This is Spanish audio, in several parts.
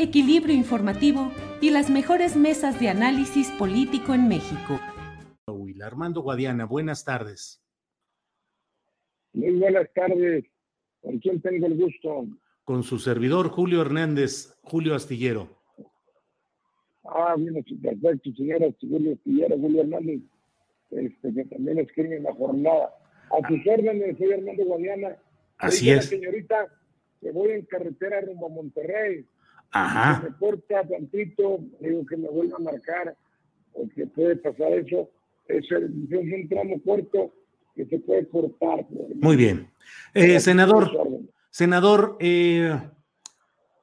equilibrio informativo y las mejores mesas de análisis político en México. Armando Guadiana, buenas tardes. Muy buenas tardes. ¿Con quién tengo el gusto? Con su servidor Julio Hernández, Julio Astillero. Ah, bien, perfecto, señora Julio Astillero, Julio Hernández, este, que también escribe en la jornada. A sus órdenes, soy Armando Guadiana. Así es. señorita, que voy en carretera rumbo a Monterrey. Ajá. Se me corta tantito, digo que me vuelva a marcar, porque puede pasar eso. Es, el, es un tramo corto que se puede cortar. Muy bien. Eh, senador, senador, eh,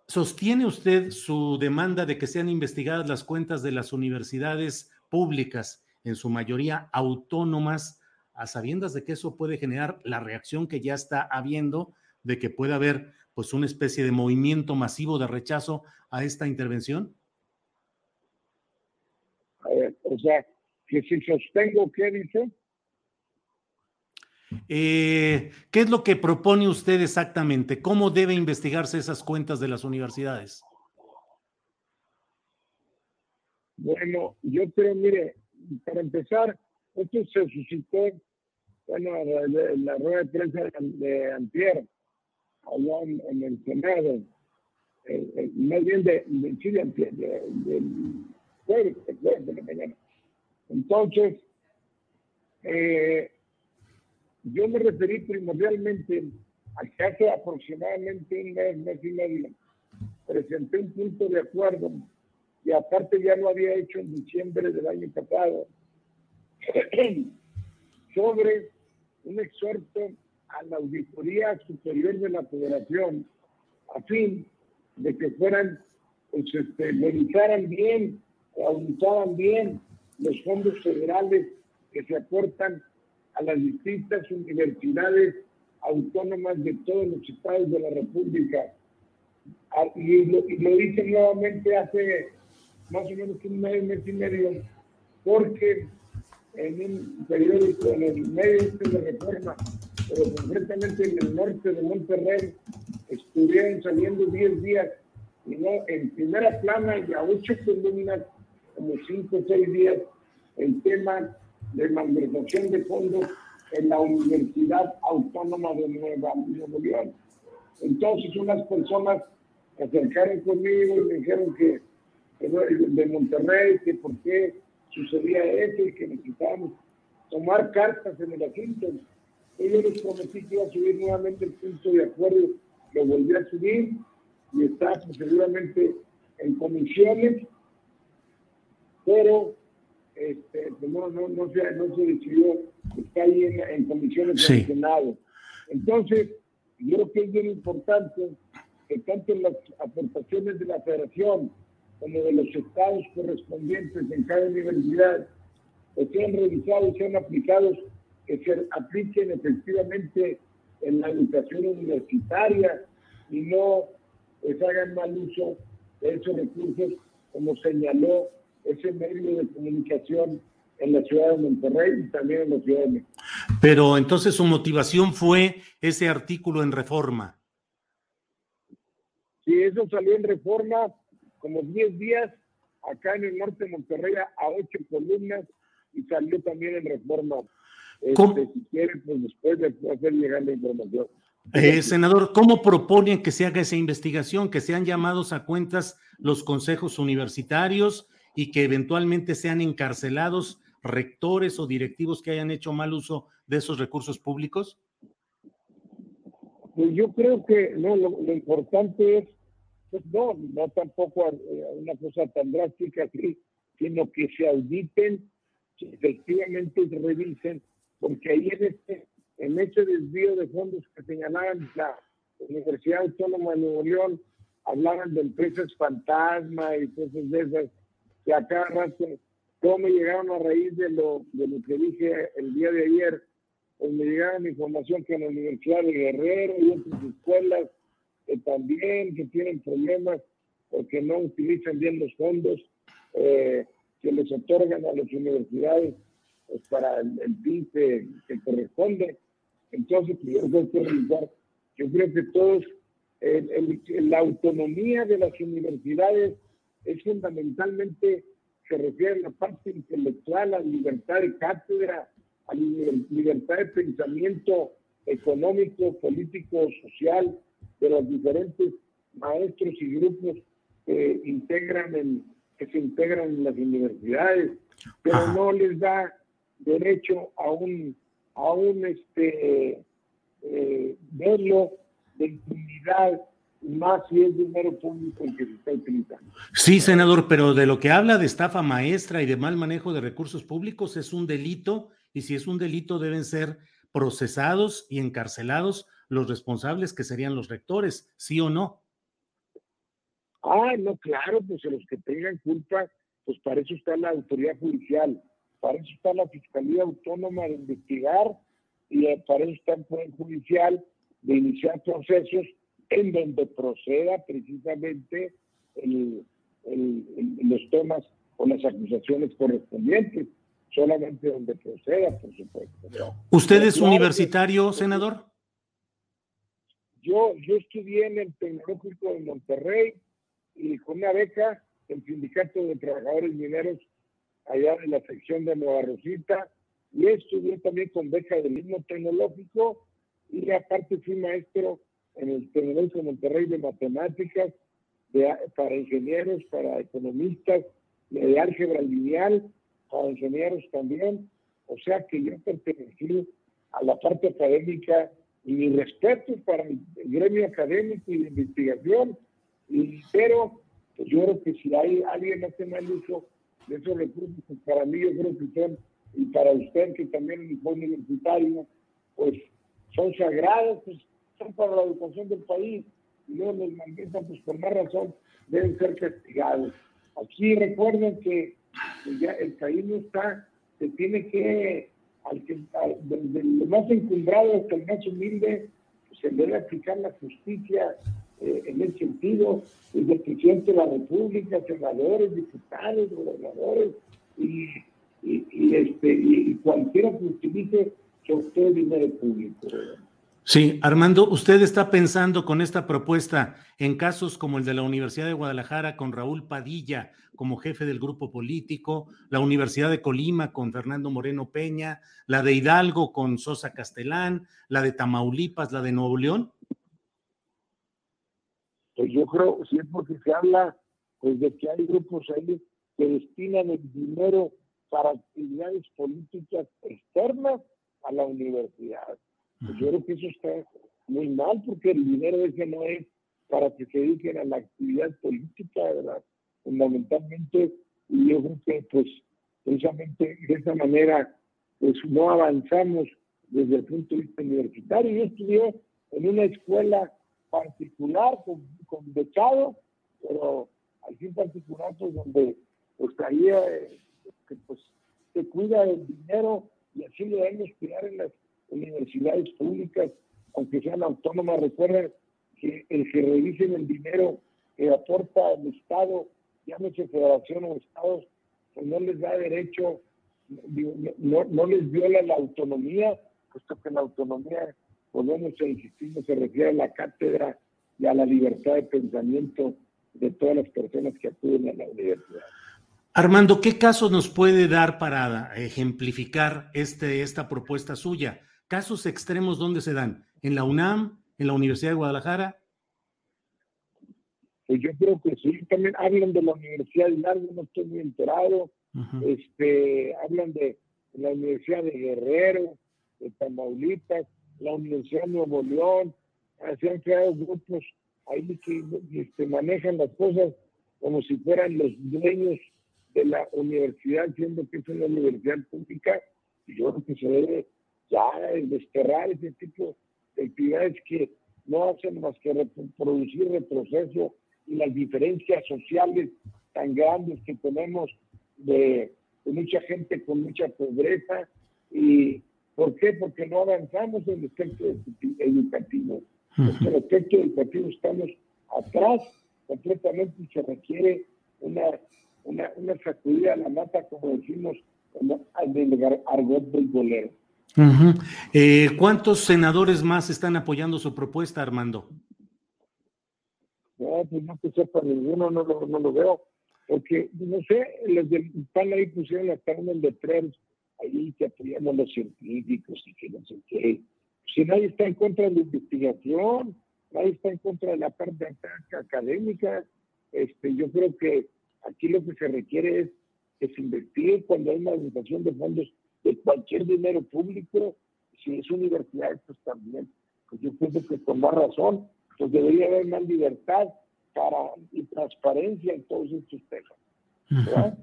¿sostiene usted su demanda de que sean investigadas las cuentas de las universidades públicas, en su mayoría autónomas, a sabiendas de que eso puede generar la reacción que ya está habiendo, de que pueda haber pues una especie de movimiento masivo de rechazo a esta intervención? o sea, que si sostengo, ¿qué dice? Eh, ¿Qué es lo que propone usted exactamente? ¿Cómo debe investigarse esas cuentas de las universidades? Bueno, yo creo, mire, para empezar, esto se suscitó, bueno, en la, rueda de prensa de, Antier, allá en, el Senado, eh, eh, más bien de, de Chile, del jueves, de la mañana. Entonces, eh, yo me referí primordialmente a que hace aproximadamente un mes, mes y medio, presenté un punto de acuerdo y aparte ya lo había hecho en diciembre del año pasado, sobre un exhorto a la Auditoría Superior de la Federación a fin de que fueran, pues, este, revisaran bien, auditaran bien los fondos federales que se aportan a las distintas universidades autónomas de todos los estados de la República. Ah, y lo, y lo hice nuevamente hace más o menos un mes, mes y medio, porque en un periódico, en el medio de reforma, pero concretamente en el norte de Monterrey, estuvieron saliendo 10 días, y no en primera plana y a ocho columnas, como 5 o 6 días, el tema de malversación de fondos en la Universidad Autónoma de Nueva, Nuevo León. Entonces unas personas se acercaron conmigo y me dijeron que de Monterrey, que por qué sucedía eso y que necesitábamos tomar cartas en el asunto. Y yo les prometí que iba a subir nuevamente el punto de acuerdo, lo volví a subir y está pues, seguramente en comisiones, pero este, pues, no, no, no, se, no se decidió, está ahí en, comisiones del Senado. Entonces, yo creo que es bien importante que tanto las aportaciones de la federación como de los estados correspondientes en cada universidad pues, sean revisados, sean aplicados, que se apliquen efectivamente en la educación universitaria y no pues, hagan mal uso de esos recursos, como señaló ese medio de comunicación en la ciudad de Monterrey y también en la ciudad de México. Pero entonces su motivación fue ese artículo en reforma. Sí, eso salió en reforma como 10 días acá en el norte de Monterrey a ocho columnas y salió también en reforma. Este, si quiere, pues después de hacer llegar la información. Eh, senador, ¿cómo proponen que se haga esa investigación? Que sean llamados a cuentas los consejos universitarios y que eventualmente sean encarcelados rectores o directivos que hayan hecho mal uso de esos recursos públicos? Pues yo creo que no, lo, importante es, pues no, no tampoco eh, una cosa tan drástica así, sino que se auditen, que efectivamente se revisen, porque ahí en este en ese desvío de fondos que señalaban la Universidad Autónoma de Nuevo León, hablaban de empresas fantasma y cosas de esas, que acá rato, ¿cómo me llegaron a raíz de lo, de lo que dije el día de ayer? Pues me llegaron información que en la Universidad de Guerrero y otras escuelas que también que tienen problemas porque no utilizan bien los fondos eh, que les otorgan a las universidades pues, para el, el que corresponde. Entonces, pues, yo creo que yo creo que todos, la autonomía de las universidades es fundamentalmente, se refiere a la parte intelectual, a la libertad de cátedra, a la libertad de pensamiento económico, político, social de los diferentes maestros y grupos que integran en, que se integran en las universidades, pero no les da derecho a un a un este, eh, de impunidad, más si es dinero público el que se está utilizando. Sí, senador, pero de lo que habla de estafa maestra y de mal manejo de recursos públicos es un delito y si es un delito deben ser procesados y encarcelados los responsables que serían los rectores, ¿sí o no? Ah, no, claro, pues los que tengan culpa, pues para eso está la autoridad judicial. Para eso está la Fiscalía Autónoma de investigar y eh, para eso está el Poder Judicial de iniciar procesos en donde proceda precisamente los temas o las acusaciones correspondientes, solamente donde proceda, por supuesto. ¿Usted es universitario, senador? Yo, yo estudié en el Tecnológico de Monterrey y con una beca del Sindicato de Trabajadores Mineros allá en la sección de Nueva Rosita, y estudié también con beca del mismo tecnológico, y aparte fui maestro en el Tecnológico de Monterrey de Matemáticas, para ingenieros, para economistas, de álgebra lineal, para ingenieros también, o sea que yo pertenecí a la parte académica y mi respeto para el gremio académico y de investigación, y, pero pues yo creo que si hay alguien hace mal uso de esos recursos, pues para mí yo creo que son, y para usted que también fue universitario, pues son sagrados, pues son para la educación del país, y luego los malditos, pues por más razón, deben ser castigados. Aquí recuerden que ya el país no está, se tiene que, al que desde lo más encumbrado hasta el más humilde, pues se debe aplicar la justicia eh, en ese sentido, desde el presidente de la República, senadores, diputados, gobernadores y, y, este, y cualquiera que utilice sobre todo dinero público. Sí, Armando, usted está pensando con esta propuesta en casos como el de la Universidad de Guadalajara con Raúl Padilla como jefe del grupo político, la Universidad de Colima con Fernando Moreno Peña, la de Hidalgo con Sosa Castelán, la de Tamaulipas, la de Nuevo León pues yo creo, si es porque se habla pues de que hay grupos ahí que destinan el dinero para actividades políticas externas a la universidad. Pues yo creo que eso está muy mal porque el dinero ese no es para que se dediquen a la actividad política, ¿verdad? Fundamentalmente, y yo creo que pues precisamente de esa manera pues no avanzamos desde el punto de vista universitario. Yo estudié en una escuela particular con, con becado, pero aquí en particular pues donde pues eh, que pues se cuida el dinero y así lo debemos cuidar en las universidades públicas, aunque sean autónomas. Recuerden que el que revisen el dinero que aporta el Estado, llámese federación o estados, pues no les da derecho, no, no les viola la autonomía, puesto que la autonomía podemos insistir, se refiere a la cátedra y a la libertad de pensamiento de todas las personas que acuden a la universidad. Armando, ¿qué casos nos puede dar para ejemplificar este, esta propuesta suya? ¿Casos extremos dónde se dan? ¿En la UNAM? ¿En la Universidad de Guadalajara? Pues yo creo que sí, también hablan de la Universidad de Hidalgo, no estoy muy enterado, este, hablan de la Universidad de Guerrero, de Tamaulipas, la Universidad de Nuevo León, se han creado grupos ahí que este, manejan las cosas como si fueran los dueños de la universidad, siendo que es una universidad pública, y yo creo que se debe ya desterrar ese tipo de actividades que no hacen más que producir retroceso y las diferencias sociales tan grandes que tenemos de, mucha gente con mucha pobreza. ¿Y por qué? Porque no avanzamos en el aspecto educativo. En el aspecto educativo estamos atrás completamente y se requiere una, una, una sacudida a la mata, como decimos, del argot del bolero. Eh, ¿Cuántos senadores más están apoyando su propuesta, Armando? No, pues no que sepa ninguno, no lo, no lo veo. Porque, no sé, los del PAN ahí pusieron hasta unos letreros ahí que apoyamos a los científicos y que no sé qué. Si nadie está en contra de la investigación, nadie está en contra de la parte académica, este, yo creo que aquí lo que se requiere es que se investigue cuando hay una organización de fondos de cualquier dinero público, si es universidad, pues también. Pues yo pienso que con más razón pues debería haber más libertad para, y transparencia en todos estos temas.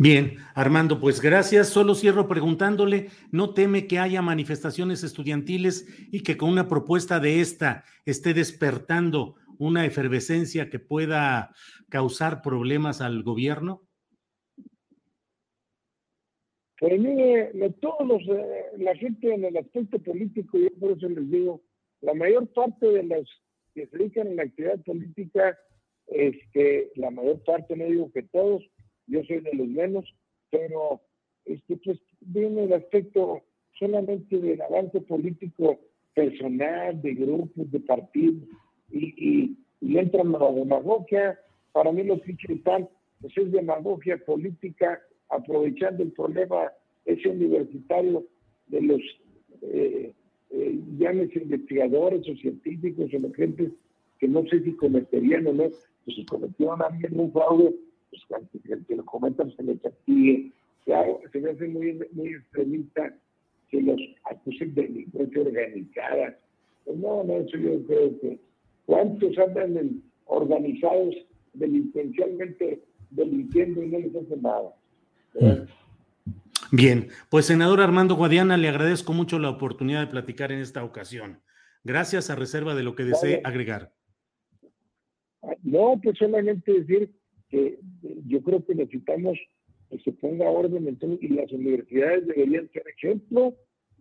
Bien, Armando, pues gracias. Solo cierro preguntándole, ¿no teme que haya manifestaciones estudiantiles y que con una propuesta de esta esté despertando una efervescencia que pueda causar problemas al gobierno? Pues mire, todos los, eh, la gente en el aspecto político, yo por eso les digo, la mayor parte de los que se dedican a la actividad política, este, la mayor parte, no digo que todos, yo soy de los menos, pero este, pues viene el aspecto solamente del avance político personal, de grupos, de partidos, y, y, entran a la demagogia. Para mí lo están pues es demagogia política, aprovechando el problema ese universitario de los eh, eh, investigadores o científicos o gente que no sé si cometerían o no, pues si cometieron alguien un fraude, pues que, que lo comentan se le castigue. Claro, se me hace muy, muy extremista que los acusen de delincuencia organizada. Pues no, no, eso yo creo que. ¿Cuántos andan organizados delincuencialmente delinquiendo y no les hacen nada? Mm. Bien, pues senador Armando Guadiana, le agradezco mucho la oportunidad de platicar en esta ocasión. Gracias a reserva de lo que desee agregar. No, pues solamente decir que yo creo que necesitamos que se ponga orden en y las universidades deberían ser ejemplo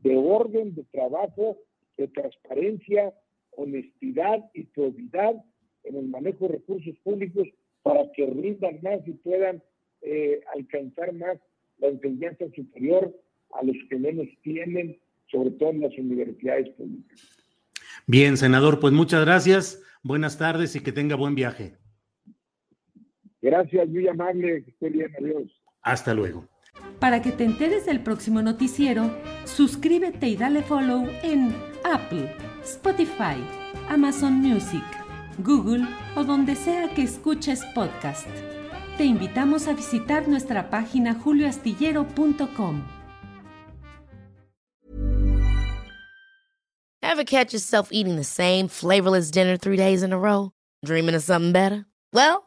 de orden, de trabajo, de transparencia, honestidad y probidad en el manejo de recursos públicos para que rindan más y puedan eh, alcanzar más la enseñanza superior a los que menos tienen, sobre todo en las universidades públicas. Bien, senador, pues muchas gracias, buenas tardes y que tenga buen viaje. Gracias, muy amable, que esté bien, adiós. Hasta luego. Para que te enteres del próximo noticiero, suscríbete y dale follow en Apple, Spotify, Amazon Music, Google o donde sea que escuches podcast te invitamos a visitar nuestra página julioastillero.com. Ever catch yourself eating the same flavorless dinner three days in a row? Dreaming of something better? Well,